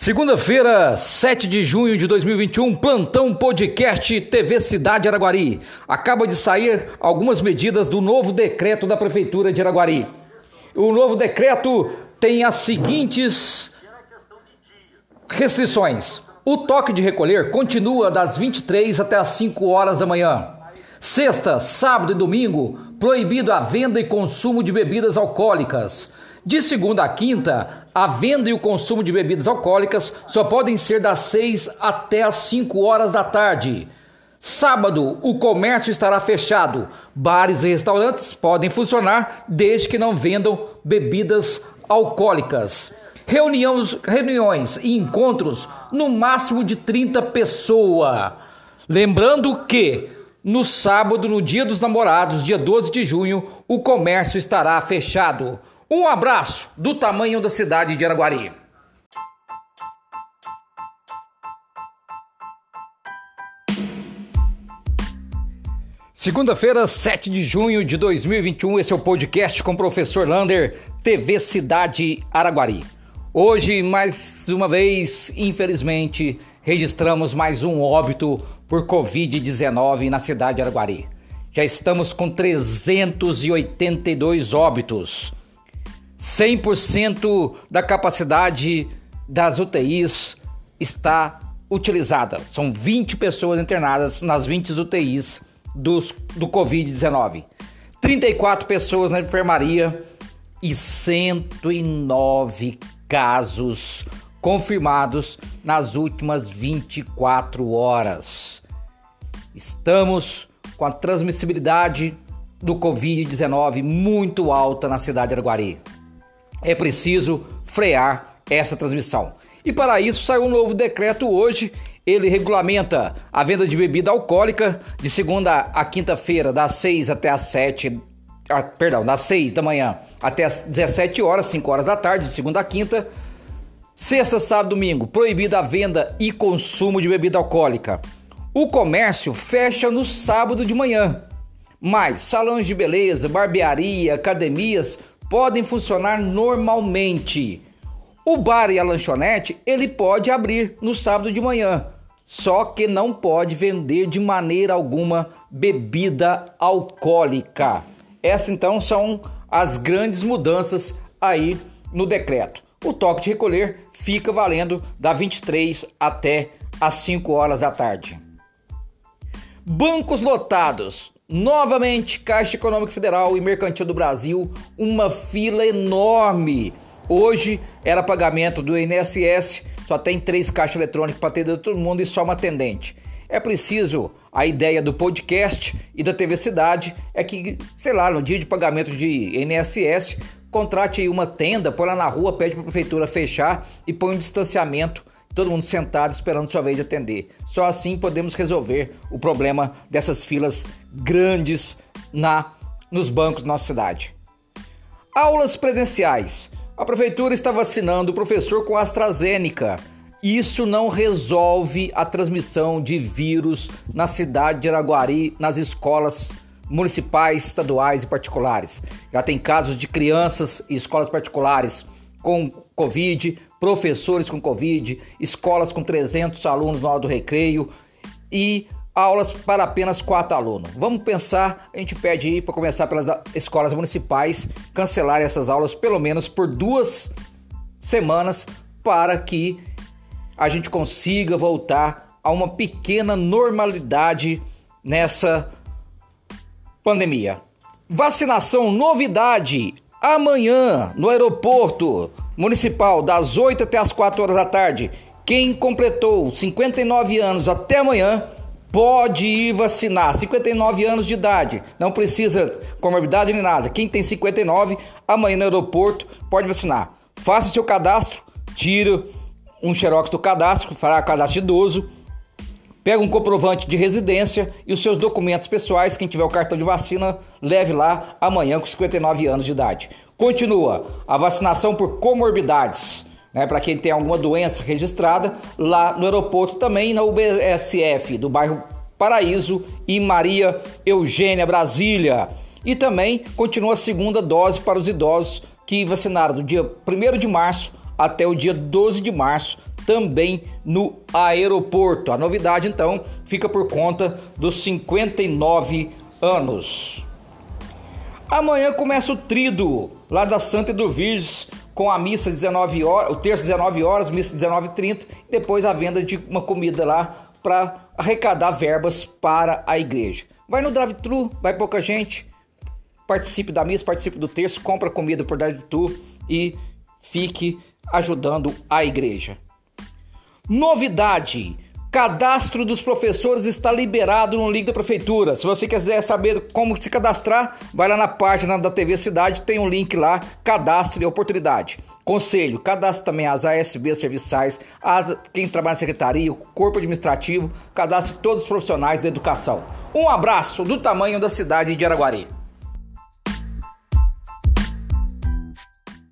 Segunda-feira, 7 de junho de 2021, plantão podcast TV Cidade Araguari. Acaba de sair algumas medidas do novo decreto da Prefeitura de Araguari. O novo decreto tem as seguintes restrições. O toque de recolher continua das 23 até as 5 horas da manhã. Sexta, sábado e domingo, proibido a venda e consumo de bebidas alcoólicas. De segunda a quinta, a venda e o consumo de bebidas alcoólicas só podem ser das 6 até as 5 horas da tarde. Sábado, o comércio estará fechado. Bares e restaurantes podem funcionar desde que não vendam bebidas alcoólicas. Reuniões, reuniões e encontros no máximo de 30 pessoas. Lembrando que no sábado, no dia dos namorados, dia 12 de junho, o comércio estará fechado. Um abraço do tamanho da cidade de Araguari. Segunda-feira, 7 de junho de 2021, esse é o podcast com o professor Lander, TV Cidade Araguari. Hoje, mais uma vez, infelizmente, registramos mais um óbito por Covid-19 na cidade de Araguari. Já estamos com 382 óbitos. 100% da capacidade das UTIs está utilizada. São 20 pessoas internadas nas 20 UTIs dos, do Covid-19. 34 pessoas na enfermaria e 109 casos confirmados nas últimas 24 horas. Estamos com a transmissibilidade do Covid-19 muito alta na cidade de Araguari. É preciso frear essa transmissão. E para isso saiu um novo decreto hoje. Ele regulamenta a venda de bebida alcoólica de segunda a quinta-feira, das 6 até as 7 ah, perdão, das 6 da manhã até as 17 horas, 5 horas da tarde, de segunda a quinta Sexta, sábado, domingo, proibida a venda e consumo de bebida alcoólica. O comércio fecha no sábado de manhã, mas salões de beleza, barbearia, academias podem funcionar normalmente. O bar e a lanchonete ele pode abrir no sábado de manhã, só que não pode vender de maneira alguma bebida alcoólica. Essas então são as grandes mudanças aí no decreto. O toque de recolher fica valendo da 23 até as 5 horas da tarde. Bancos lotados. Novamente, Caixa Econômica Federal e Mercantil do Brasil, uma fila enorme. Hoje era pagamento do INSS, só tem três caixas eletrônicas para atender todo mundo e só uma atendente. É preciso, a ideia do podcast e da TV Cidade é que, sei lá, no dia de pagamento de INSS, Contrate aí uma tenda, põe lá na rua, pede para a prefeitura fechar e põe um distanciamento, todo mundo sentado esperando sua vez de atender. Só assim podemos resolver o problema dessas filas grandes na nos bancos da nossa cidade. Aulas presenciais. A prefeitura está vacinando o professor com AstraZeneca. Isso não resolve a transmissão de vírus na cidade de Araguari, nas escolas municipais, estaduais e particulares. Já tem casos de crianças e escolas particulares com Covid, professores com Covid, escolas com 300 alunos na hora do recreio e aulas para apenas quatro alunos. Vamos pensar, a gente pede aí para começar pelas escolas municipais cancelar essas aulas pelo menos por duas semanas para que a gente consiga voltar a uma pequena normalidade nessa pandemia. Vacinação novidade amanhã no aeroporto municipal das 8 até as 4 horas da tarde. Quem completou 59 anos até amanhã pode ir vacinar. 59 anos de idade, não precisa comorbidade nem nada. Quem tem 59 amanhã no aeroporto pode vacinar. Faça o seu cadastro, tira um xerox do cadastro, fará cadastro idoso Pega um comprovante de residência e os seus documentos pessoais. Quem tiver o cartão de vacina, leve lá amanhã com 59 anos de idade. Continua a vacinação por comorbidades. Né, para quem tem alguma doença registrada, lá no aeroporto também na UBSF do bairro Paraíso e Maria Eugênia Brasília. E também continua a segunda dose para os idosos que vacinaram do dia 1 de março até o dia 12 de março também no aeroporto. A novidade então fica por conta dos 59 anos. Amanhã começa o trido lá da Santa Edurvirges com a missa 19 horas, o terço 19 horas, missa 19:30, e depois a venda de uma comida lá para arrecadar verbas para a igreja. Vai no drive-thru, vai pouca gente, participe da missa, participe do terço, compra comida por drive-thru e fique ajudando a igreja. Novidade: cadastro dos professores está liberado no link da prefeitura. Se você quiser saber como se cadastrar, vai lá na página da TV Cidade, tem um link lá, cadastro e oportunidade. Conselho, cadastre também as ASB serviçais, a quem trabalha na secretaria, o corpo administrativo, cadastre todos os profissionais da educação. Um abraço do tamanho da cidade de Araguari.